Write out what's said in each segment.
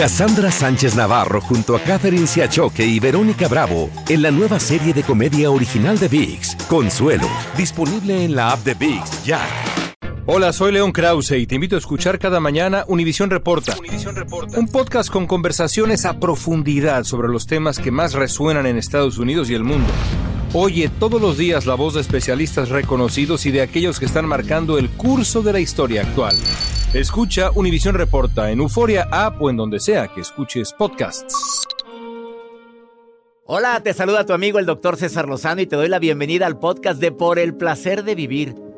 Cassandra Sánchez Navarro junto a Catherine Siachoque y Verónica Bravo en la nueva serie de comedia original de VIX, Consuelo, disponible en la app de VIX ya. Hola, soy León Krause y te invito a escuchar cada mañana Univisión Reporta, un podcast con conversaciones a profundidad sobre los temas que más resuenan en Estados Unidos y el mundo. Oye todos los días la voz de especialistas reconocidos y de aquellos que están marcando el curso de la historia actual. Escucha Univisión Reporta en Euforia App o en donde sea que escuches podcasts. Hola, te saluda tu amigo el doctor César Lozano y te doy la bienvenida al podcast de Por el Placer de Vivir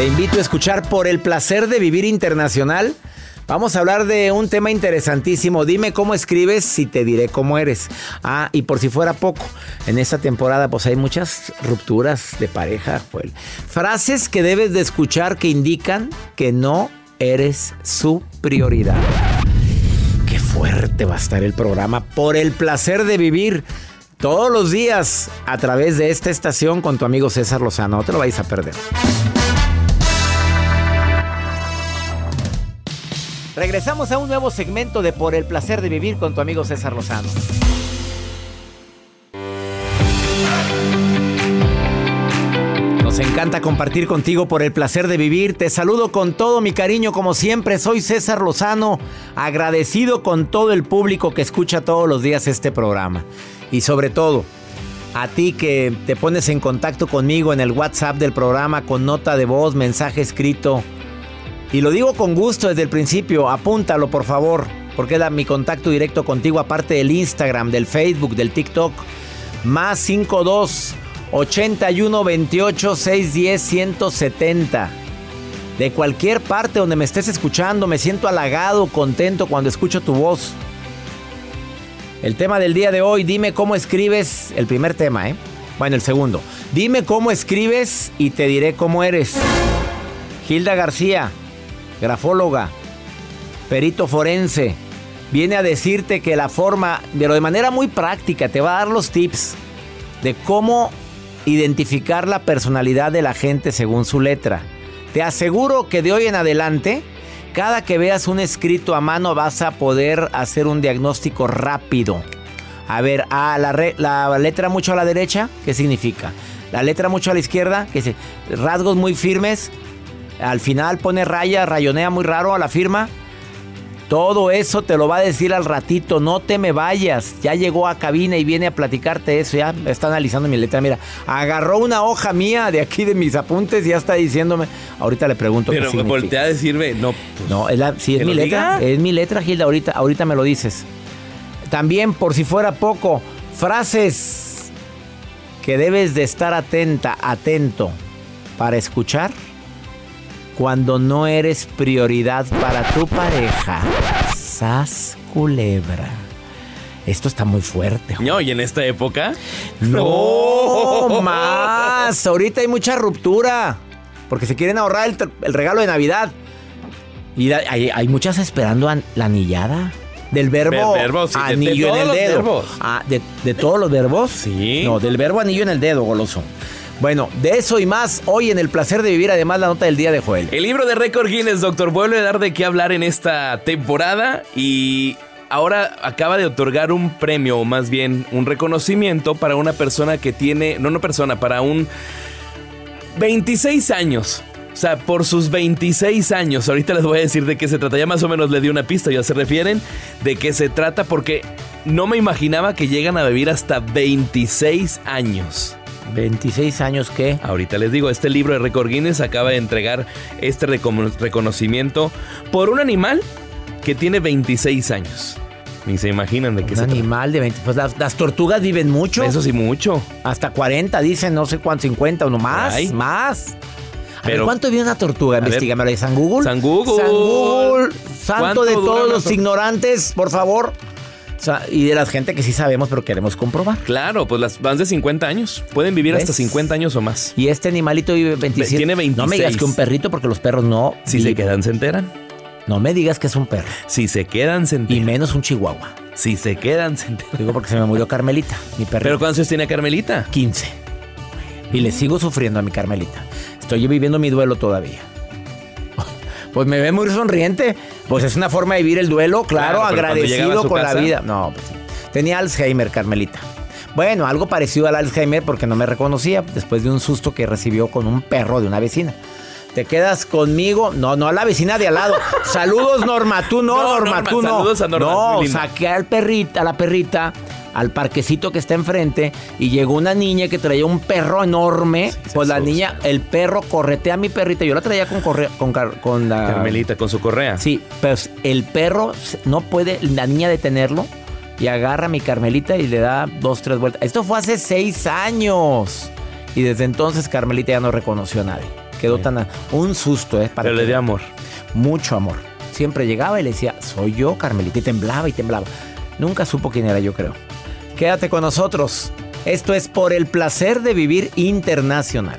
Te invito a escuchar por el placer de vivir internacional. Vamos a hablar de un tema interesantísimo. Dime cómo escribes y te diré cómo eres. Ah, y por si fuera poco, en esta temporada pues hay muchas rupturas de pareja. Frases que debes de escuchar que indican que no eres su prioridad. Qué fuerte va a estar el programa por el placer de vivir. Todos los días a través de esta estación con tu amigo César Lozano. No te lo vais a perder. Regresamos a un nuevo segmento de Por el placer de vivir con tu amigo César Lozano. Nos encanta compartir contigo por el placer de vivir. Te saludo con todo mi cariño como siempre. Soy César Lozano, agradecido con todo el público que escucha todos los días este programa. Y sobre todo, a ti que te pones en contacto conmigo en el WhatsApp del programa con nota de voz, mensaje escrito y lo digo con gusto desde el principio, apúntalo por favor, porque da mi contacto directo contigo aparte del Instagram, del Facebook, del TikTok. Más 52 81 28 610 170. De cualquier parte donde me estés escuchando, me siento halagado, contento cuando escucho tu voz. El tema del día de hoy, dime cómo escribes, el primer tema, ¿eh? Bueno, el segundo. Dime cómo escribes y te diré cómo eres. Hilda García, grafóloga, perito forense, viene a decirte que la forma, pero de manera muy práctica, te va a dar los tips de cómo identificar la personalidad de la gente según su letra. Te aseguro que de hoy en adelante, cada que veas un escrito a mano vas a poder hacer un diagnóstico rápido. A ver, a la, la letra mucho a la derecha, ¿qué significa? La letra mucho a la izquierda, que rasgos muy firmes, al final pone raya, rayonea muy raro a la firma. Todo eso te lo va a decir al ratito, no te me vayas. Ya llegó a cabina y viene a platicarte eso, ya está analizando mi letra. Mira, agarró una hoja mía de aquí de mis apuntes y ya está diciéndome. Ahorita le pregunto Pero me voltea a decirme, no. Pues, no, es, es mi letra, es mi letra, Gilda. Ahorita, ahorita me lo dices. También, por si fuera poco, frases que debes de estar atenta, atento para escuchar cuando no eres prioridad para tu pareja. Sas culebra. Esto está muy fuerte. No, ¿y en esta época? No, más. Ahorita hay mucha ruptura. Porque se quieren ahorrar el, regalo de Navidad. Y hay, muchas esperando la anillada. Del verbo, anillo en el dedo. Ah, de, de, todos los verbos? Sí. No, del verbo anillo en el dedo, goloso. Bueno, de eso y más hoy en el placer de vivir, además la nota del día de Joel. El libro de récord Guinness, doctor, vuelve a dar de qué hablar en esta temporada y ahora acaba de otorgar un premio, o más bien un reconocimiento para una persona que tiene, no una persona, para un 26 años. O sea, por sus 26 años, ahorita les voy a decir de qué se trata. Ya más o menos le di una pista, ya se refieren de qué se trata, porque no me imaginaba que llegan a vivir hasta 26 años. 26 años qué? Ahorita les digo, este libro de Record Guinness acaba de entregar este recono- reconocimiento por un animal que tiene 26 años. Ni se imaginan de qué Un se trata. animal de 20. Pues las, las tortugas viven mucho. Eso sí, mucho. Hasta 40, dicen, no sé cuánto, 50 o no más. Ay. Más. A ver, Pero- ¿cuánto vive una tortuga? A ver. Investígame, ¿de San Google? San Google. San Google. Santo ¿Cuánto de todos los ignorantes, por favor. O sea, y de la gente que sí sabemos, pero queremos comprobar. Claro, pues las van de 50 años. Pueden vivir ¿Ves? hasta 50 años o más. Y este animalito vive 27. Tiene No me digas 26. que un perrito, porque los perros no. Si se quedan, se enteran. No me digas que es un perro. Si se quedan, se Y enteran. menos un chihuahua. Si se quedan, se enteran. Digo porque se me murió Carmelita, mi perrito. Pero ¿cuántos años tiene Carmelita? 15. Y le sigo sufriendo a mi Carmelita. Estoy viviendo mi duelo todavía. Pues me ve muy sonriente. Pues es una forma de vivir el duelo, claro, agradecido con la vida. No, pues sí. Tenía Alzheimer, Carmelita. Bueno, algo parecido al Alzheimer porque no me reconocía después de un susto que recibió con un perro de una vecina. ¿Te quedas conmigo? No, no a la vecina de al lado. Saludos, Norma. Tú no, No, Norma, Norma, tú no. saludos a Norma, No, saqué al perrita, a la perrita al parquecito que está enfrente y llegó una niña que traía un perro enorme. pues la asusta. niña, el perro corretea a mi perrita. Yo la traía con corre- con, la Carmelita con su correa. Sí, pues el perro no puede la niña detenerlo y agarra a mi Carmelita y le da dos, tres vueltas. Esto fue hace seis años. Y desde entonces Carmelita ya no reconoció a nadie. Quedó tan... Un susto, ¿eh? Para Pero que le dio amor. Mucho amor. Siempre llegaba y le decía, soy yo, Carmelita. Y temblaba y temblaba. Nunca supo quién era, yo creo. Quédate con nosotros. Esto es por el placer de vivir internacional.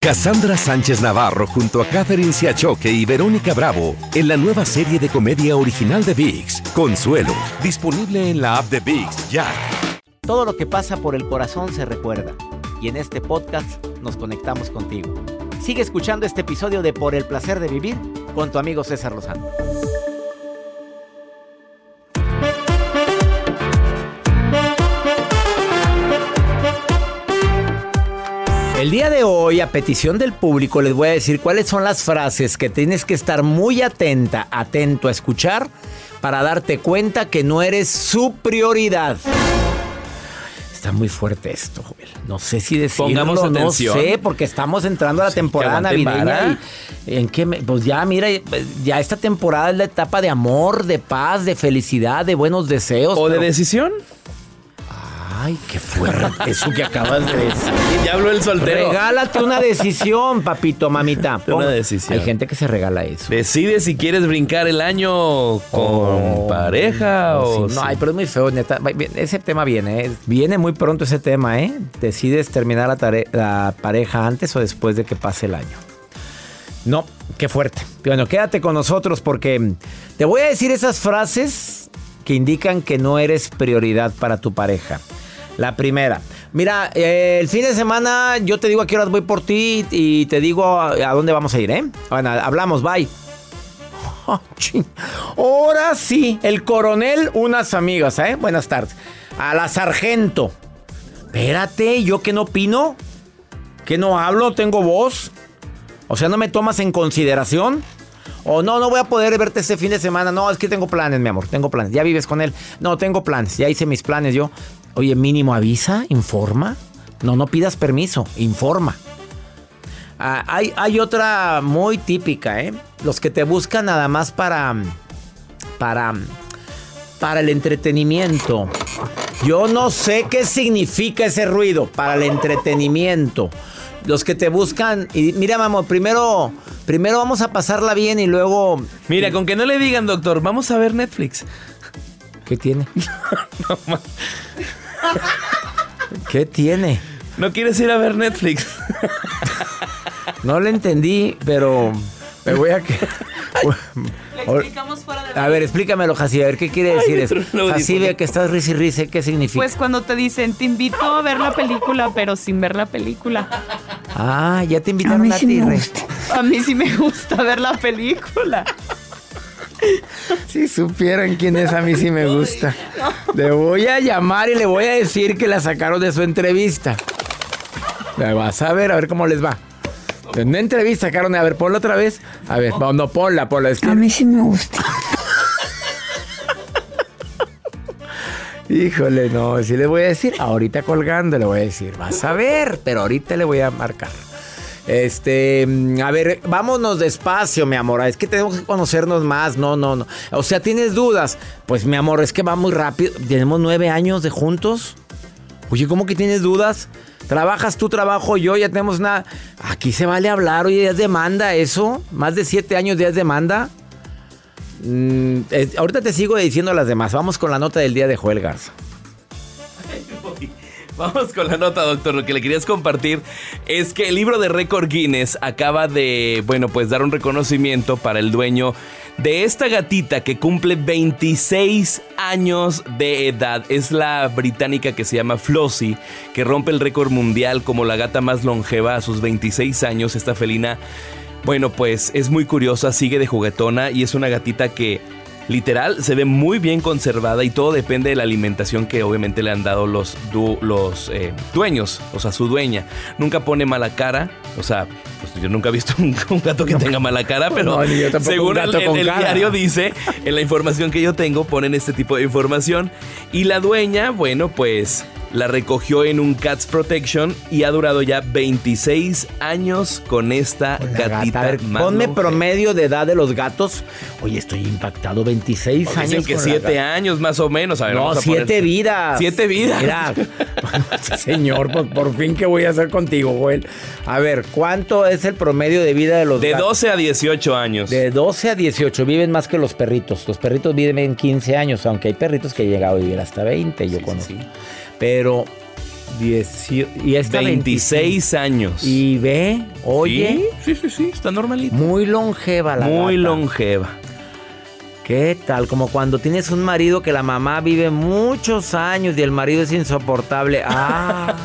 Cassandra Sánchez Navarro junto a Catherine Siachoque y Verónica Bravo en la nueva serie de comedia original de VIX, Consuelo, disponible en la app de VIX ya. Todo lo que pasa por el corazón se recuerda. Y en este podcast nos conectamos contigo. Sigue escuchando este episodio de Por el placer de vivir con tu amigo César Lozano. El día de hoy, a petición del público, les voy a decir cuáles son las frases que tienes que estar muy atenta, atento a escuchar para darte cuenta que no eres su prioridad. Está muy fuerte esto, Joel. No sé si decirlo, Pongamos no atención. sé, porque estamos entrando a la Sí, temporada navideña y en qué me- pues ya mira, ya esta temporada es la etapa de amor, de paz, de felicidad, de buenos deseos. ¿O de decisión? Ay, qué fuerte eso que acabas de decir. Ya habló el soltero. Regálate una decisión, papito, mamita. Una decisión. Hay gente que se regala eso. Decide si quieres brincar el año con Oh, pareja o... sí, No, ay, pero es muy feo, neta. Ese tema viene, ¿eh? Viene muy pronto ese tema, ¿eh? Decides terminar la, tare- la pareja antes o después de que pase el año. No, qué fuerte. Bueno, quédate con nosotros porque te voy a decir esas frases que indican que no eres prioridad para tu pareja. La primera, mira, eh, el fin de semana yo te digo a qué horas voy por ti y te digo a, dónde vamos a ir, ¿eh? Bueno, hablamos, bye. Oh. Ahora sí, el coronel, unas amigas, ¿eh? Buenas tardes. A la sargento. Espérate, ¿yo qué no opino? ¿Que no hablo? ¿Tengo voz? O sea, ¿no me tomas en consideración? O no, no voy a poder verte este fin de semana. No, es que tengo planes, mi amor. Tengo planes. ¿Ya vives con él? No, tengo planes. Ya hice mis planes yo. Oye, mínimo avisa, informa. No, no pidas permiso, informa. Ah, hay, hay otra muy típica, ¿eh? Los que te buscan nada más para. Para. Para el entretenimiento. Yo no sé qué significa ese ruido. Para el entretenimiento. Los que te buscan. Y mira, mamá, primero. Primero vamos a pasarla bien y luego. Mira, con que no le digan, doctor, vamos a ver Netflix. ¿Qué tiene? ¿Qué tiene? ¿No quieres ir a ver Netflix? No le entendí, pero me voy a que Le explicamos fuera de A ver, explícamelo, Jacibe. A ver, ¿qué quiere decir eso? Jacibe, que estás risa y risa, ¿qué significa? Pues cuando te dicen, te invito a ver la película, pero sin ver la película. ah, ya te invitaron a, ti. A mí sí me gusta ver la película. Si supieran quién es, a mí sí me gusta. Le voy a llamar y le voy a decir que la sacaron de su entrevista. La vas a ver, a ver cómo les va. En una entrevista sacaron, a ver, ponla otra vez. A ver, no, no ponla, ponla. Es que- A mí sí me gusta. Híjole, no, sí le voy a decir. Ahorita colgando le voy a decir, vas a ver, pero ahorita le voy a marcar. Este, mm, a ver, vámonos despacio, mi amor. Es que tenemos que conocernos más. No, no, no. O sea, ¿tienes dudas? Pues, mi amor, es que va muy rápido. Tenemos nueve años de juntos. Oye, ¿cómo que tienes dudas? Trabajas tú, trabajo yo, ya tenemos una... Aquí se vale hablar, oye, ¿ya es demanda eso? ¿Más de siete años ya demanda? Mm, ahorita te sigo diciendo las demás. Vamos con la nota del día de Joel Garza. Vamos con la nota, doctor. Lo que le querías compartir es que el libro de récord Guinness acaba de, bueno, pues dar un reconocimiento para el dueño de esta gatita que cumple 26 años de edad. Es la británica que se llama Flossie, que rompe el récord mundial como la gata más longeva a sus 26 años. Esta felina, bueno, pues es muy curiosa, sigue de juguetona y es una gatita que literal se ve muy bien conservada y todo depende de la alimentación que obviamente le han dado los, du- los eh, dueños, o sea, su dueña. Nunca pone mala cara, o sea, pues yo nunca he visto un, un gato que tenga mala cara, pero No, según el, diario dice, en la información que yo tengo, ponen este tipo de información. Y la dueña, bueno, pues la recogió en un Cats Protection y ha durado ya 26 años con esta gatita. ver, ponme promedio de edad de los gatos. Oye, estoy impactado. 26 Dicen años. que con la 7 gata. años más o menos. A ver, No, vamos a siete poner- vidas. Siete vidas. Mira, señor, pues por fin, ¿qué voy a hacer contigo, Joel? A ver, ¿cuánto es el promedio de vida de los De gatos? 12 a 18 años. De 12 a 18 viven más que los perritos. Los perritos viven 15 años, aunque hay perritos que han llegado a vivir hasta 20, yo Sí, conozco. sí, sí. Pero 18 y esta 26 años. Y ve, oye, Sí, sí, sí, sí, está normalito. muy longeva la Muy gata. longeva. ¿Qué tal? Como cuando tienes un marido que la mamá vive muchos años y el marido es insoportable. Ah,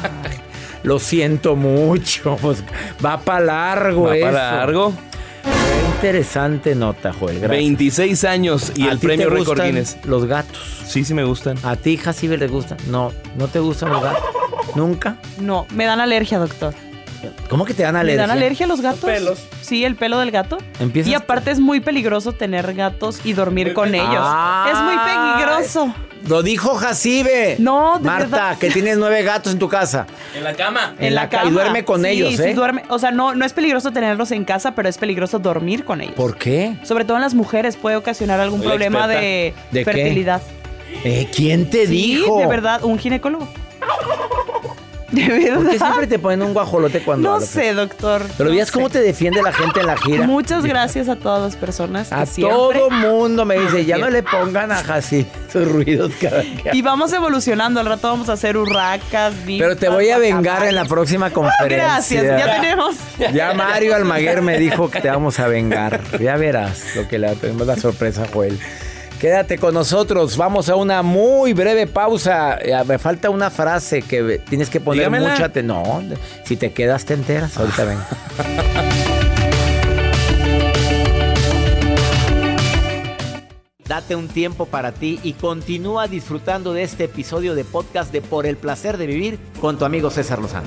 lo siento mucho. Pues va para largo Va para largo. Qué interesante nota, Joel. Gracias. 26 años y ¿A el premio te Record Guinness. Los gatos. Sí, sí me gustan. ¿A ti, Jacibe, les gustan? No, ¿no te gustan los gatos? ¿Nunca? No, me dan alergia, doctor. ¿Cómo que te dan ¿Me alergia? dan alergia los gatos? pelos. Sí, el pelo del gato. Empiezas- Y aparte es muy peligroso tener gatos y dormir con ellos. Ay. Es muy peligroso. Lo dijo Jacibe. No, de Marta, verdad. que tienes nueve gatos en tu casa. En la cama. En la ca- y duerme con Sí, ellos, sí, ¿eh? duerme. O sea, no, no es peligroso tenerlos en casa, pero es peligroso dormir con ellos. ¿Por qué? Sobre todo en las mujeres puede ocasionar algún Soy problema de, fertilidad. Eh, ¿Quién te Sí, dijo? de verdad, un ginecólogo. De verdad. ¿Por qué siempre te ponen un guajolote cuando No sé, doctor. Pero no cómo te defiende la gente en la gira. Muchas gracias a todas las personas. A todo mundo me dice, ya no le pongan a Jaci sus ruidos cada. Y vamos evolucionando. Al rato vamos a hacer urracas, Pero te voy a vengar en la próxima conferencia. Gracias, ya tenemos. Ya Mario Almaguer me dijo que te vamos a vengar. Ya verás lo que le tenemos la sorpresa a Joel. Quédate con nosotros. Vamos a una muy breve pausa. Eh, Me falta una frase que tienes que poner Dígamela. mucha atención. No, si te quedas te enteras. Ahorita ven. Date un tiempo para ti y continúa disfrutando de este episodio de podcast de Por el placer de vivir con tu amigo César Lozano.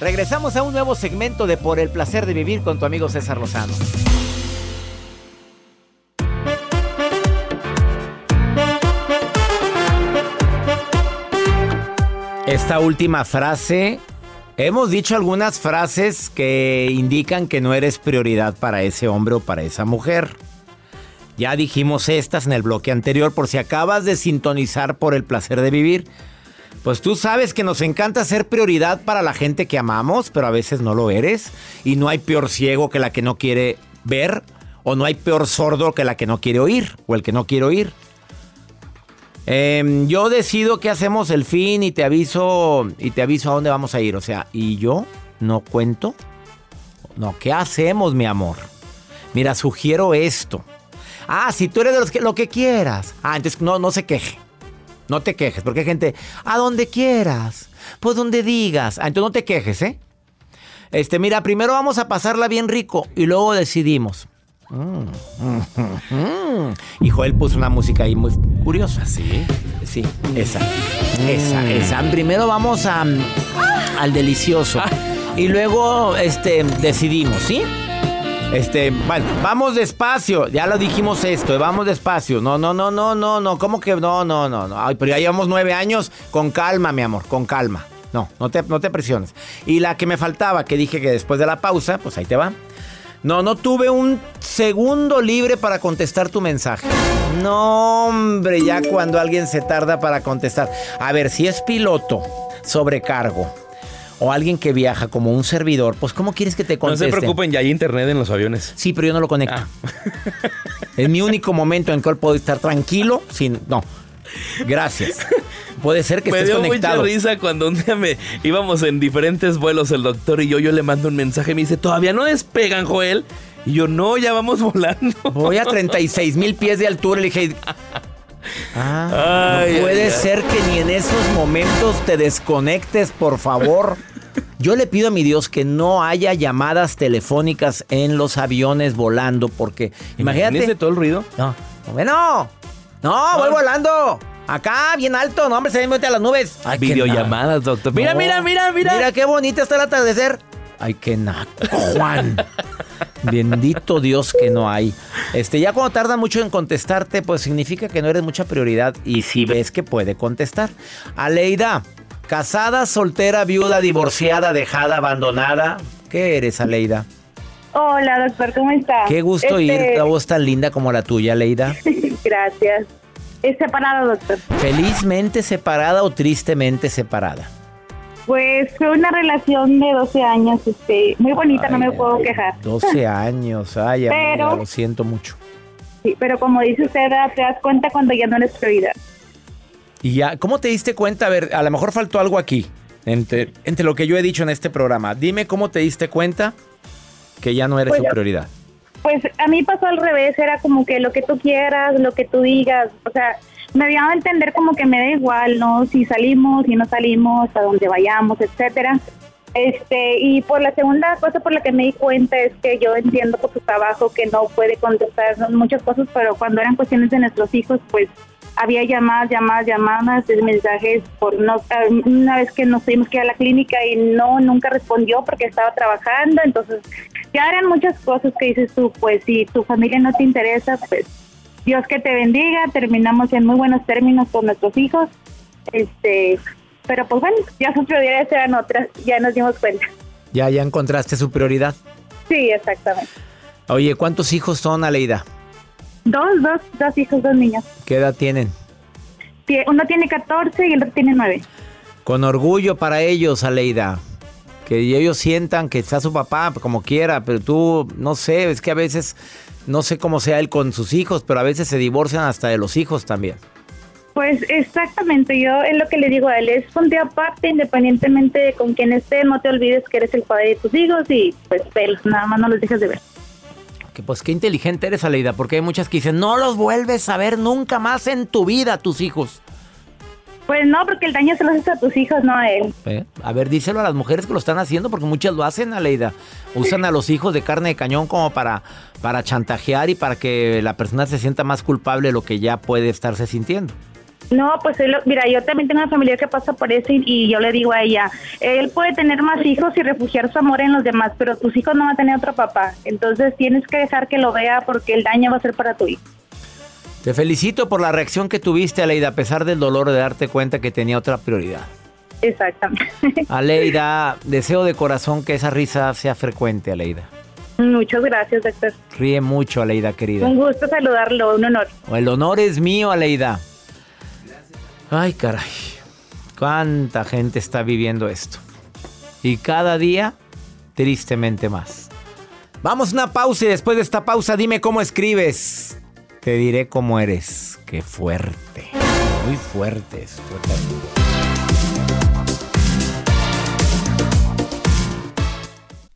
Regresamos a un nuevo segmento de Por el placer de vivir con tu amigo César Lozano. Esta última frase Hemos dicho algunas frases que indican que no eres prioridad para ese hombre o para esa mujer. Ya dijimos estas en el bloque anterior por si acabas de sintonizar por el placer de vivir. Pues tú sabes que nos encanta ser prioridad para la gente que amamos, pero a veces no lo eres. Y no hay peor ciego que la que no quiere ver, o no hay peor sordo que la que no quiere oír, o el que no quiere oír. Em, yo decido qué hacemos el fin y te aviso y te aviso a dónde vamos a ir. O sea, y yo no cuento. No, ¿qué hacemos, mi amor? Mira, sugiero esto. Ah, si tú eres de los que lo que quieras. Ah, entonces no, no se queje. No te quejes, porque hay gente, a donde quieras, pues donde digas. Ah, entonces no te quejes, ¿eh? Este, mira, primero vamos a pasarla bien rico y luego decidimos. Y Joel puso una música ahí muy curiosa. Sí. Sí, esa. Esa, esa. Primero vamos a, al delicioso. Y luego este, decidimos, ¿sí? Este, bueno, vamos despacio. Ya lo dijimos esto, vamos despacio. No, no, no, no, no, no. ¿Cómo que no, no, no, no? Ay, pero ya llevamos nueve años. Con calma, mi amor, con calma. No, no te, no te presiones. Y la que me faltaba, que dije que después de la pausa, pues ahí te va. No, no tuve un segundo libre para contestar tu mensaje. No, hombre, ya cuando alguien se tarda para contestar. A ver, si es piloto, sobrecargo, o alguien que viaja como un servidor, pues ¿cómo quieres que te No conteste? se preocupen, ya hay internet en los aviones. Sí, pero yo no lo conecto. Ah. Es mi único momento en el cual puedo estar tranquilo sin... No. Gracias. Puede ser que Me estés dio conectado. mucha risa cuando un día me íbamos en diferentes vuelos el doctor y yo, yo le mando un mensaje y me dice, ¿todavía no despegan, Joel? Y yo, no, ya vamos volando. Voy a 36 mil pies de altura. Le dije, ah, Ay, no puede ay, ay. ser que ni en esos momentos te desconectes, por favor. Yo le pido a mi Dios que no haya llamadas telefónicas en los aviones volando, porque Imagínese imagínate. todo el ruido. No, bueno, no, voy volando. Acá, bien alto, no, hombre, se me mete a las nubes. Ay, Videollamadas, doctor. Mira, no. mira, mira, mira. Mira qué bonita está el atardecer. Ay, qué naco, Juan. Bendito Dios que no hay. Este, ya cuando tarda mucho en contestarte, pues significa que no eres mucha prioridad. Y si ves que puede contestar. Aleida, casada, soltera, viuda, divorciada, dejada, abandonada. ¿Qué eres, Aleida? Hola, doctor, ¿cómo está? Qué gusto Este, oír la voz tan linda como la tuya, Aleida. Gracias. Es separado, doctor. ¿Felizmente separada o tristemente separada? Pues fue una relación de 12 años, este, muy bonita, no me Ay, puedo ay, quejar. 12 años, ay, amiga, Pero- lo siento mucho. Sí, pero como dice usted, te das cuenta cuando ya no eres prioridad. Y ya, ¿cómo te diste cuenta? A ver, a lo mejor faltó algo aquí, entre, entre lo que yo he dicho en este programa. Dime cómo te diste cuenta que ya no eres Pues su prioridad. Pues a mí pasó al revés, era como que lo que tú quieras, lo que tú digas, o sea, me dio a entender como que me da igual, ¿no? Si salimos, si no salimos, a donde vayamos, etcétera. Este, y por la segunda cosa por la que me di cuenta es que yo entiendo por su trabajo que no puede contestar muchas cosas, pero cuando eran cuestiones de nuestros hijos, pues había llamadas, llamadas, llamadas, mensajes por no una vez que nos tuvimos que ir a la clínica y no nunca respondió porque estaba trabajando, entonces ya eran muchas cosas que dices tú, pues si tu familia no te interesa, pues Dios que te bendiga, terminamos en muy buenos términos con nuestros hijos, este, pero pues bueno, ya sus prioridades eran otras, ya nos dimos cuenta. Ya, ya encontraste su prioridad. Sí, exactamente. Oye, ¿cuántos hijos son, Aleida? Dos, dos, dos hijos, dos niños. ¿Qué edad tienen? Tie- Uno tiene 14 y el otro tiene 9. Con orgullo para ellos, Aleida. Que ellos sientan que está su papá como quiera, pero tú, no sé, es que a veces, no sé cómo sea él con sus hijos, pero a veces se divorcian hasta de los hijos también. Pues exactamente, yo es lo que le digo a él, es ponte aparte independientemente de con quién esté, no te olvides que eres el padre de tus hijos y pues nada más no los dejes de ver. Que pues qué inteligente eres, Aleida, porque hay muchas que dicen, no los vuelves a ver nunca más en tu vida, tus hijos. Pues no, porque el daño se lo haces a tus hijos, no a él. ¿Eh? A ver, díselo a las mujeres que lo están haciendo, porque muchas lo hacen, Aleida. Usan a los hijos de carne de cañón como para, para chantajear y para que la persona se sienta más culpable de lo que ya puede estarse sintiendo. No, pues él, mira, yo también tengo una familia que pasa por eso y, y yo le digo a ella, él puede tener más hijos y refugiar su amor en los demás, pero tus hijos no van a tener otro papá. Entonces tienes que dejar que lo vea porque el daño va a ser para tu hijo. Te felicito por la reacción que tuviste, Aleida, a pesar del dolor de darte cuenta que tenía otra prioridad. Exactamente. Aleida, deseo de corazón que esa risa sea frecuente, Aleida. Muchas gracias, doctor. Ríe mucho, Aleida, querida. Un gusto saludarlo, un honor. El honor es mío, Aleida. Ay, caray. Cuánta gente está viviendo esto. Y cada día, tristemente más. Vamos a una pausa y después de esta pausa dime cómo escribes. Te diré cómo eres. Qué fuerte. Muy fuerte esto.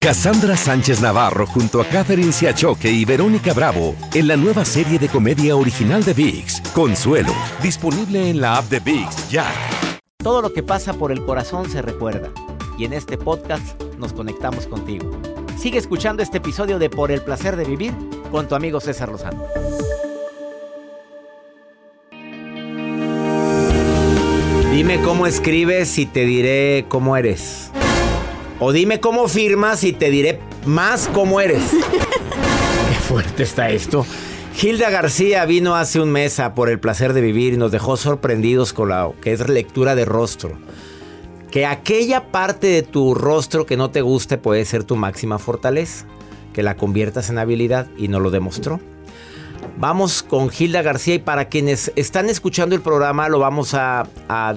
Cassandra Sánchez Navarro junto a Catherine Siachoque y Verónica Bravo en la nueva serie de comedia original de VIX, Consuelo, disponible en la app de VIX ya. Todo lo que pasa por el corazón se recuerda y en este podcast nos conectamos contigo. Sigue escuchando este episodio de Por el placer de vivir con tu amigo César Lozano. Dime cómo escribes y te diré cómo eres. O dime cómo firmas y te diré más cómo eres. Qué fuerte está esto. Hilda García vino hace un mes a Por el placer de vivir y nos dejó sorprendidos con la que es lectura de rostro. Que aquella parte de tu rostro que no te guste puede ser tu máxima fortaleza. Que la conviertas en habilidad y nos lo demostró. Vamos con Hilda García y para quienes están escuchando el programa lo vamos a, a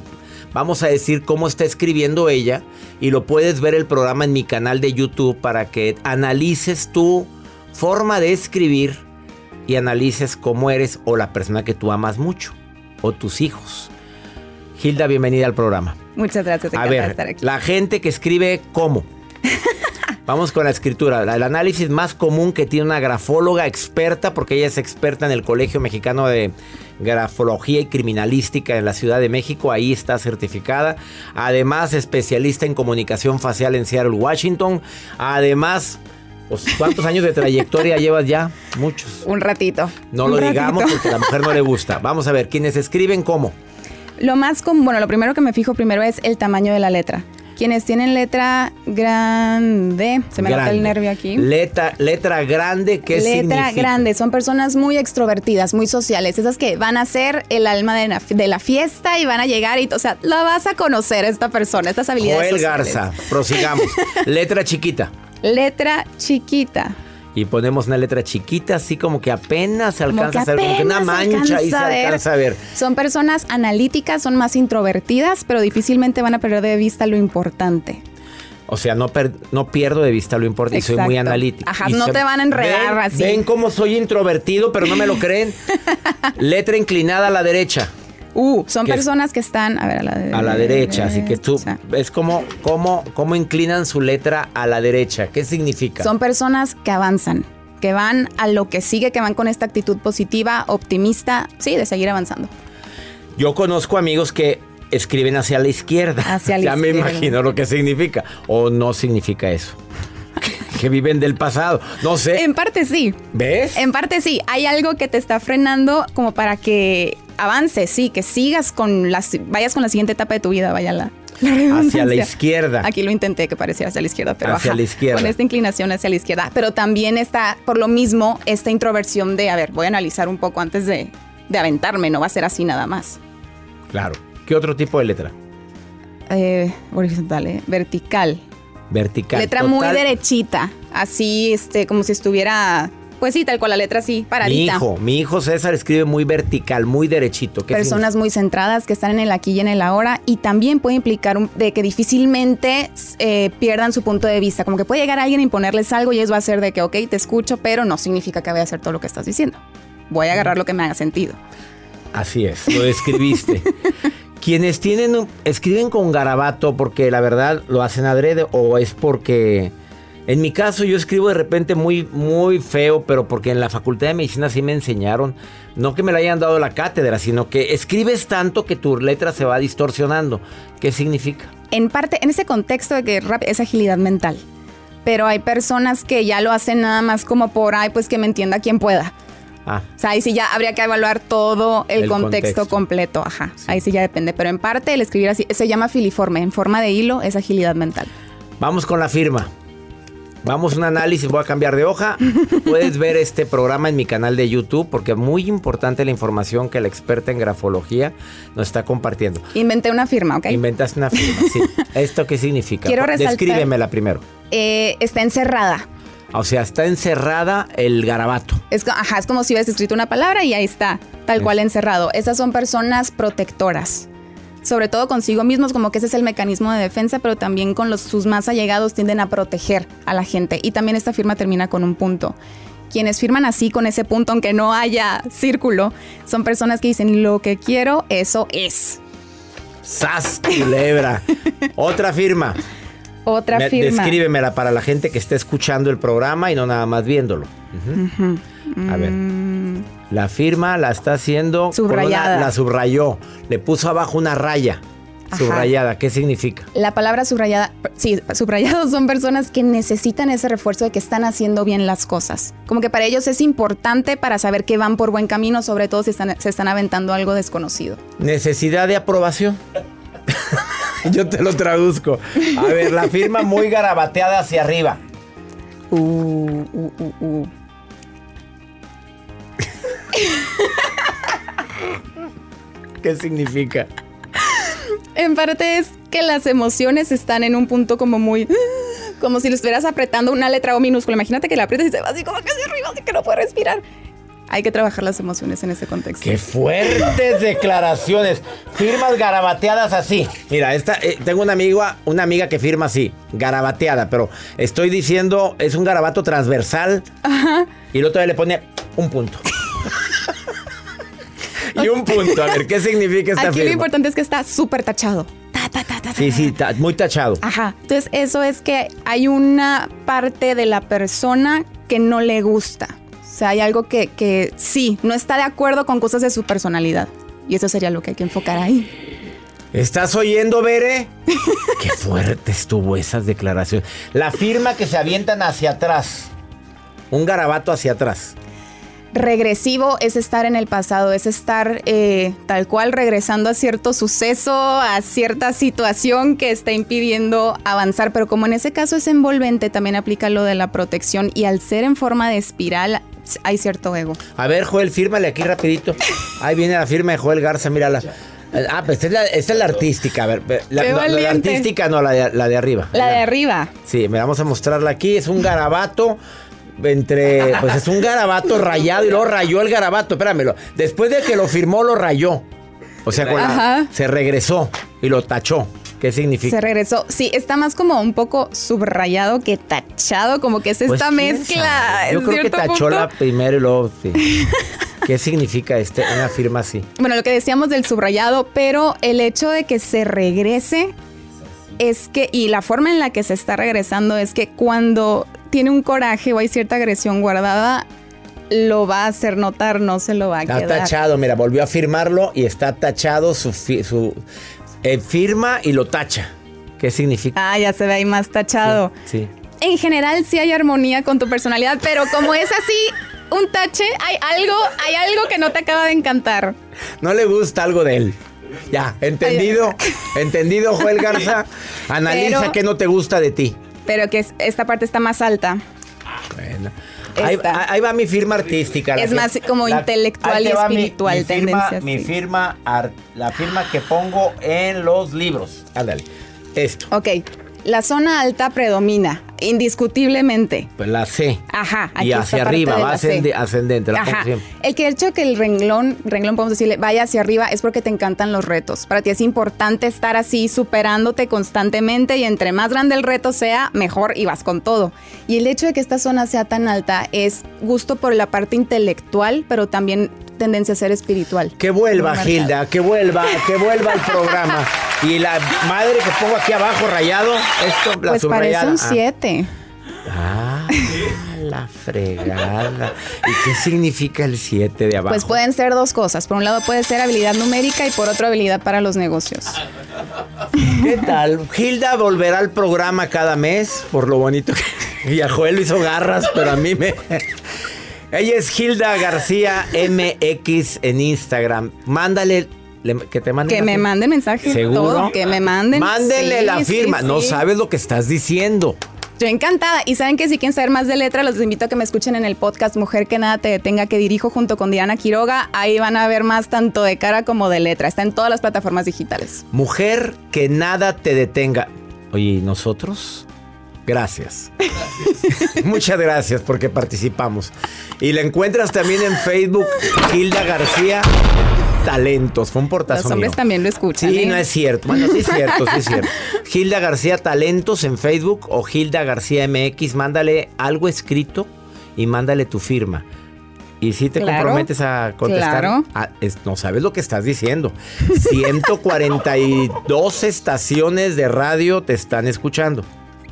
vamos a decir cómo está escribiendo ella y lo puedes ver el programa en mi canal de YouTube para que analices tu forma de escribir y analices cómo eres o la persona que tú amas mucho o tus hijos. Hilda, bienvenida al programa. Muchas gracias. A ver, estar aquí. la gente que escribe cómo. Vamos con la escritura. El análisis más común que tiene una grafóloga experta, porque ella es experta en el Colegio Mexicano de Grafología y Criminalística en la Ciudad de México. Ahí está certificada. Además, especialista en comunicación facial en Seattle, Washington. Además, pues, ¿cuántos años de trayectoria llevas ya? Muchos. Un ratito. No Un lo ratito. digamos porque a la mujer no le gusta. Vamos a ver, quienes escriben cómo. Lo más común, bueno, lo primero que me fijo primero es el tamaño de la letra. Quienes tienen letra grande, se me nota Grande. el nervio aquí. Letra, letra grande, ¿qué letra significa? grande, son personas muy extrovertidas, muy sociales, esas que van a ser el alma de la, de la fiesta y van a llegar y, o sea, la vas a conocer esta persona, estas habilidades Joel sociales. Garza, prosigamos. letra chiquita. Letra chiquita. Y ponemos una letra chiquita, así como que apenas se alcanza a ver, como que una mancha y se alcanza a ver. Son personas analíticas, son más introvertidas, pero difícilmente van a perder de vista lo importante. O sea, no, per- no pierdo de vista lo importante y soy muy analítico. Ajá, Y no te van a enredar ¿Ven? así. Ven cómo soy introvertido, pero no me lo creen. letra inclinada a la derecha. Uh, son Que es- personas que están, a ver, a la, de- A la derecha, así que tú derecha. ves cómo, cómo, cómo inclinan su letra a la derecha. ¿Qué significa? Son personas que avanzan, que van a lo que sigue, que van con esta actitud positiva, optimista, sí, de seguir avanzando. Yo conozco amigos que escriben hacia la izquierda. Hacia la ya me izquierda. imagino lo que significa. O no significa eso. que viven del pasado. No sé. En parte sí. ¿Ves? En parte sí, hay algo que te está frenando como para que avances, sí, que sigas con las, vayas con la siguiente etapa de tu vida, vaya la, la Hacia la izquierda. Aquí lo intenté que pareciera hacia la izquierda, pero Hacia ajá, la izquierda. con esta inclinación hacia la izquierda. Pero también está, por lo mismo, esta introversión de, a ver, voy a analizar un poco antes de, de aventarme, no va a ser así nada más. Claro. ¿Qué otro tipo de letra? Eh, horizontal, eh, vertical. Vertical. letra muy derechita, así, este, como si estuviera, pues sí, tal cual la letra Mi paradita. hijo, mi hijo César escribe muy vertical, muy derechito. ¿Qué personas muy centradas que están en el aquí y en el ahora y también puede implicar un- de que difícilmente eh, pierdan su punto de vista, como que puede llegar alguien a imponerles algo y eso va a ser de que, ok, te escucho, pero no significa que voy a hacer todo lo que estás diciendo. Voy a agarrar lo que me haga sentido. Así es, lo describiste. Quienes tienen, escriben con garabato porque la verdad lo hacen adrede o es porque En mi caso yo escribo de repente muy, muy feo, pero porque en la Facultad de Medicina sí me enseñaron, no que me la hayan dado la cátedra, sino que escribes tanto que tu letra se va distorsionando. ¿Qué significa? En parte, en ese contexto de que rap es agilidad mental. Pero hay personas que ya lo hacen nada más como por, ay, pues que me entienda quien pueda. Ah, O sea, ahí sí ya habría que evaluar todo el, El contexto, contexto. completo. Ajá. Ahí sí ya depende. Pero en parte, el escribir así se llama filiforme. En forma de hilo es agilidad mental. vamos con la firma. Vamos a un análisis, voy a cambiar de hoja. Puedes ver este programa en mi canal de YouTube porque es muy importante la información que la experta en grafología nos está compartiendo. Inventé una firma, ¿ok? Inventaste una firma, sí. ¿Esto qué significa? Quiero resaltar- Descríbemela primero. Eh, está encerrada. O sea, está encerrada el garabato. Es, ajá, es como si hubieras escrito una palabra y ahí está, tal cual encerrado. Esas son personas protectoras. Sobre todo consigo mismos, como que ese es el mecanismo de defensa, pero también con los, sus más allegados tienden a proteger a la gente. Y también esta firma termina con un punto. Quienes firman así con ese punto, aunque no haya círculo, son personas que dicen lo que quiero, eso es. ¡Sas, culebra! Otra firma. Otra Me- firma. Descríbemela para la gente que esté escuchando el programa y no nada más viéndolo. A ver. La firma la está haciendo. una- Subrayada. la subrayó. Le puso abajo una raya. Ajá. Subrayada. ¿Qué significa? La palabra subrayada, sí, subrayados son personas que necesitan ese refuerzo de que están haciendo bien las cosas. Como que para ellos es importante para saber que van por buen camino, sobre todo si están, se están aventando algo desconocido. Necesidad de aprobación. Yo te lo traduzco. A ver, la firma muy garabateada hacia arriba. Uh, uh, uh, ¿Qué significa? En parte es que las emociones están en un punto como muy... Como si lo estuvieras apretando una letra o minúscula. Imagínate que la aprietas y se va así como que hacia arriba, así que no puede respirar. Hay que trabajar las emociones en ese contexto. ¡Qué fuertes declaraciones! Firmas garabateadas así. Mira, esta, eh, tengo una amiga, una amiga que firma así, garabateada, pero estoy diciendo, es un garabato transversal. Y el otro le pone un punto. y un punto. A ver, ¿qué significa esta Aquí lo importante es que está súper tachado. Ta, ta, ta, Sí, sí, muy tachado. Ajá. Entonces, eso es que hay una parte de la persona que no le gusta. O sea, hay algo que, que sí, no está de acuerdo con cosas de su personalidad. Y eso sería lo que hay que enfocar ahí. ¿Estás oyendo, Bere? Qué fuerte estuvo esas declaraciones. La firma que se avientan hacia atrás. Un garabato hacia atrás. Regresivo es estar en el pasado, es estar eh, tal cual regresando a cierto suceso, a cierta situación que está impidiendo avanzar. Pero como en ese caso es envolvente, también aplica lo de la protección. Y al ser en forma de espiral, hay cierto ego. A ver, Joel, fírmale aquí rapidito. Ahí viene la firma de Joel Garza, mírala. Ah, pues esta es la, esta es la artística. A ver, ve- la, no, la artística no, la de, la de arriba. La de arriba. Sí, me vamos a mostrarla aquí. Es un garabato entre. Pues es un garabato rayado y luego rayó el garabato. Espéramelo. Después de que lo firmó, lo rayó. O sea, con la- se regresó y lo tachó. ¿Qué significa? Se regresó. Sí, está más como un poco subrayado que tachado, como que es Pues, esta ¿quién mezcla. Yo creo que tachó punto. la primera y luego. sí. ¿Qué significa este, una firma así? Bueno, lo que decíamos del subrayado, pero el hecho de que se regrese es que, y la forma en la que se está regresando es que cuando tiene un coraje o hay cierta agresión guardada, lo va a hacer notar, no se lo va a Está quedar. tachado, mira, volvió a firmarlo y está tachado su, su eh, firma y lo tacha. ¿Qué significa? Ah, ya se ve ahí más tachado. Sí. En general sí hay armonía con tu personalidad, pero como es así, un tache, hay algo, hay algo que no te acaba de encantar. No le gusta algo de él. Ya, entendido. entendido, Joel Garza. Analiza Pero- qué no te gusta de ti. Pero que es- esta parte está más alta. Bueno. Ahí, va mi firma artística. Es que- más como intelectual y va mi- espiritual, mi, firma, tendencia Mi firma, la firma que pongo en los libros. Ándale. Esto. Ok, la zona alta predomina, indiscutiblemente. Pues la C. Ajá, aquí Y hacia arriba, va ascendi- ascendente. La Ajá. El que hecho que el renglón, renglón podemos decirle, vaya hacia arriba es porque te encantan los retos. Para ti es importante estar así superándote constantemente y entre más grande el reto sea, mejor y vas con todo. Y el hecho de que esta zona sea tan alta es gusto por la parte intelectual, pero también tendencia a ser espiritual. Que vuelva. Gilda, que vuelva, que vuelva el programa. Y la madre que pongo aquí abajo rayado, esto, la Pues parece subrayada. un Ah. 7. la fregada. ¿Y qué significa el 7 de abajo? Pues pueden ser dos cosas. Por un lado puede ser habilidad numérica y por otro habilidad para los negocios. ¿Qué tal? Hilda volverá al programa cada mes, por lo bonito que... Joel lo hizo garras, pero a mí me... Ella es Hilda García MX en Instagram. Mándale que te manden que me manden mensaje ¿Seguro? todo, que me manden mándenle Sí, la sí, firma no sabes lo que estás diciendo Yo encantada. Y saben que si quieren saber más de letra, los invito a que me escuchen en el podcast Mujer que nada te detenga que dirijo junto con Diana Quiroga. Ahí van a ver más tanto de cara como de letra. Está en todas las plataformas digitales. mujer que nada te detenga oye ¿y nosotros gracias, muchas gracias porque participamos y la encuentras también en Facebook Hilda García Talentos fue un portazo Los hombres mío. también lo escuchan. Sí, ¿eh? no es cierto. Bueno, sí es cierto, sí es cierto. Hilda García Talentos en Facebook o Hilda García MX, mándale algo escrito y mándale tu firma. Y si te Claro, comprometes a contestar, claro. ah, es- no sabes lo que estás diciendo. 142 estaciones de radio te están escuchando.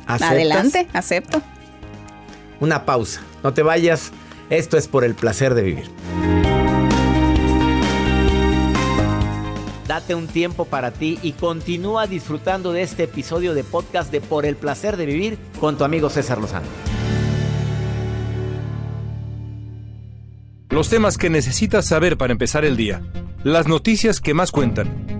¿Aceptas? Adelante, acepto. Una pausa. No te vayas. Esto es por el placer de vivir. Date un tiempo para ti y continúa disfrutando de este episodio de podcast de Por el placer de vivir con tu amigo César Lozano. Los temas que necesitas saber para empezar el día. Las noticias que más cuentan.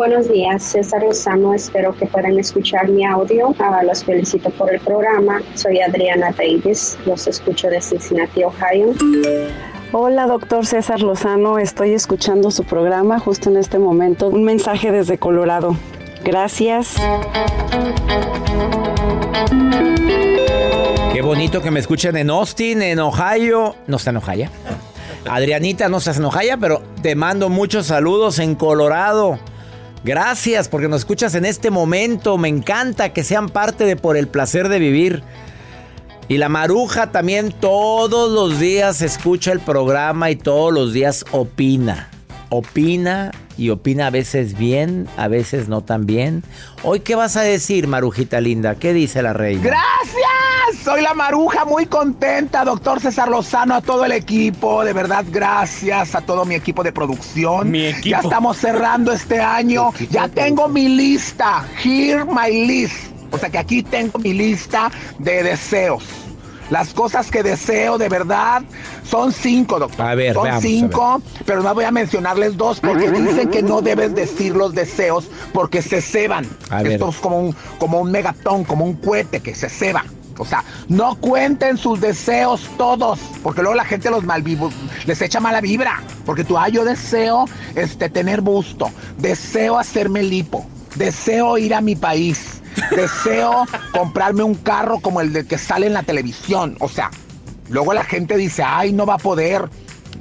Buenos días, César Lozano. Espero que puedan escuchar mi audio. Ah, los felicito por el programa. Soy Adriana Davis. Los escucho de Cincinnati, Ohio. Hola, doctor César Lozano. Estoy escuchando su programa justo en este momento. Un mensaje desde Colorado. Gracias. Qué bonito que me escuchen en Austin, en Ohio. No está en Ohio. Adrianita, no estás en Ohio, pero te mando muchos saludos en Colorado. Gracias porque nos escuchas en este momento. Me encanta que sean parte de Por el placer de vivir. Y la maruja también todos los días escucha el programa y todos los días opina. Opina y opina a veces bien, a veces no tan bien. Hoy, ¿qué vas a decir, Marujita linda? ¿Qué dice la reina? Gracias, soy la maruja muy contenta, doctor César Lozano, a todo el equipo, de verdad gracias a todo mi equipo de producción. Mi equipo. Ya estamos cerrando este año, ya tengo mi lista, here my list, o sea que aquí tengo mi lista de deseos. Las cosas que deseo de verdad son cinco, doctor. A ver, son veamos, a cinco, pero no voy a mencionarles dos porque dicen que no debes decir los deseos porque se ceban. A ver. Esto es como un, como un megatón, como un cohete que se ceba. O sea, no cuenten sus deseos todos, porque luego la gente los malvivo, les echa mala vibra. Porque tú, ah, yo deseo este, tener busto, deseo hacerme lipo, deseo ir a mi país, deseo comprarme un carro como el de que sale en la televisión. O sea, luego la gente dice, ay, no va a poder,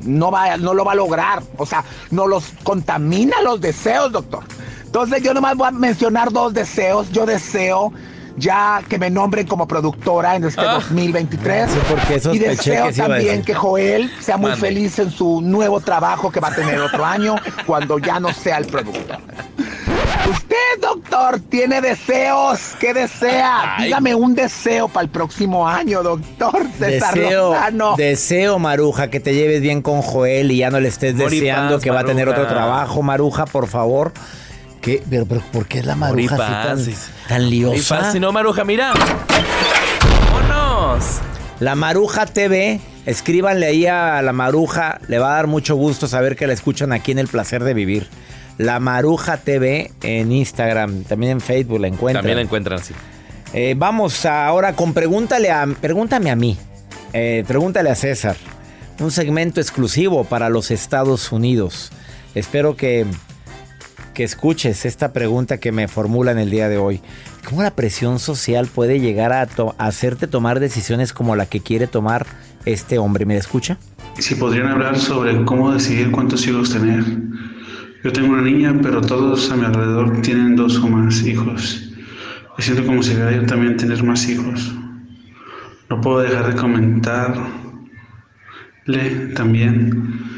no, va, no lo va a lograr. O sea, no los contamina los deseos, doctor. Entonces yo nomás voy a mencionar dos deseos. Yo deseo ya que me nombren como productora en este 2023. Sí, porque y deseo que sí también que Joel sea muy feliz en su nuevo trabajo que va a tener otro año cuando ya no sea el productor. Usted, doctor, tiene deseos. ¿Qué desea? Ay. Dígame un deseo para el próximo año, doctor César Deseo, Lozano. deseo, Maruja, que te lleves bien con Joel y ya no le estés deseando que va a tener otro trabajo, Maruja, por favor. ¿Qué? Pero, pero ¿por qué es la Maruja así tan, tan liosa? fácil, no, Maruja, mira. ¡Vámonos! La Maruja TV, escríbanle ahí a la Maruja, le va a dar mucho gusto saber que la escuchan aquí en El Placer de Vivir. La Maruja TV en Instagram, también en Facebook la encuentran. También la encuentran así. Eh, vamos ahora con pregúntale a, pregúntame a mí, Eh, pregúntale a César. un segmento exclusivo para los Estados Unidos. Espero que, que escuches esta pregunta que me formulan el día de hoy. ¿Cómo la presión social puede llegar a, hacerte tomar decisiones como la que quiere tomar este hombre? ¿Me escucha? Si podrían hablar sobre cómo decidir cuántos hijos tener. Yo tengo una niña, pero todos a mi alrededor tienen dos o más hijos. Me siento como si yo también tener más hijos. No puedo dejar de comentarle también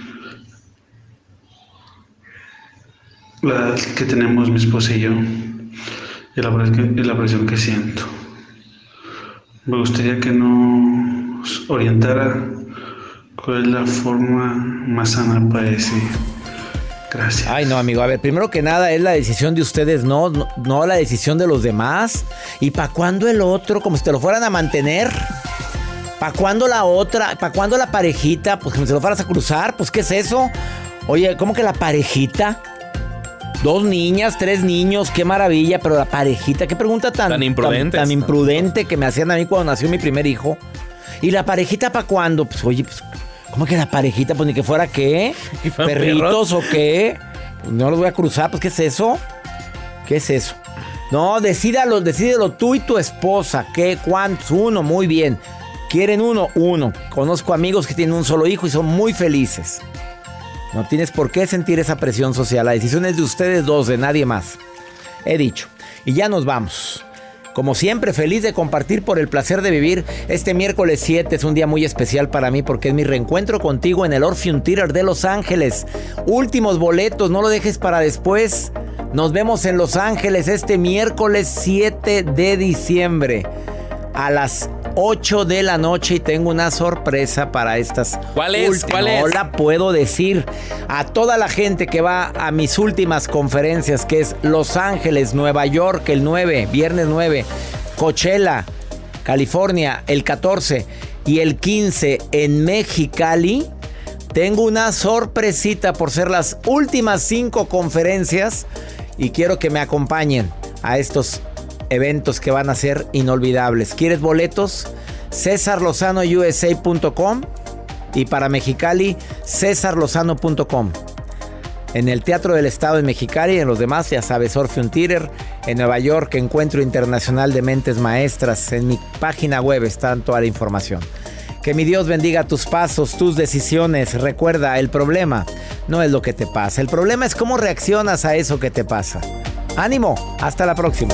la que tenemos mi esposa y yo y la, presión que siento. Me gustaría que nos orientara cuál es la forma más sana para decir gracias. Ay, no, amigo. A ver, primero que nada es la decisión de ustedes, no, no, la decisión de los demás. ¿Y para cuándo el otro? Como si te lo fueran a mantener. ¿Para cuándo la otra? ¿Para cuándo la parejita? Pues como si lo fueras a cruzar. Pues, ¿qué es eso? Oye, ¿cómo que la parejita? Dos niñas, tres niños, qué maravilla, pero la parejita, qué pregunta tan, tan imprudente. Tan, imprudente que me hacían a mí cuando nació mi primer hijo. ¿Y la parejita para cuándo? Pues oye, pues, ¿cómo que la parejita? Pues ni que fuera qué. ¿Perritos o qué? Pues, no los voy a cruzar, pues ¿qué es eso? ¿Qué es eso? No, decídalo, decídelo tú y tu esposa. ¿Qué? ¿Cuántos? Uno, muy bien. ¿Quieren uno? Uno. Conozco amigos que tienen un solo hijo y son muy felices. No tienes por qué sentir esa presión social. La decisión es de ustedes dos, de nadie más. He dicho. Y ya nos vamos. Como siempre, feliz de compartir por el placer de vivir. Este miércoles 7 es un día muy especial para mí porque es mi reencuentro contigo en el Orpheum Theater de Los Ángeles. Últimos boletos, no lo dejes para después. Nos vemos en Los Ángeles este miércoles 7 de diciembre a las 8 de la noche y tengo una sorpresa para estas. ¿Cuál es? ¿Cuál no la puedo decir. A toda la gente que va a mis últimas conferencias, que es Los Ángeles, Nueva York, el 9, viernes 9, Coachella, California, el 14 y el 15 en Mexicali. Tengo una sorpresita por ser las últimas cinco conferencias y quiero que me acompañen a estos eventos que van a ser inolvidables. ¿Quieres boletos? CésarLozanoUSA.com y para Mexicali, CésarLozano.com. En el Teatro del Estado de Mexicali y en los demás, ya sabes, Orpheum Theater. En Nueva York, Encuentro Internacional de Mentes Maestras. En mi página web está toda la información. Que mi Dios bendiga tus pasos, tus decisiones. Recuerda, el problema no es lo que te pasa. El problema es cómo reaccionas a eso que te pasa. Ánimo, hasta la próxima.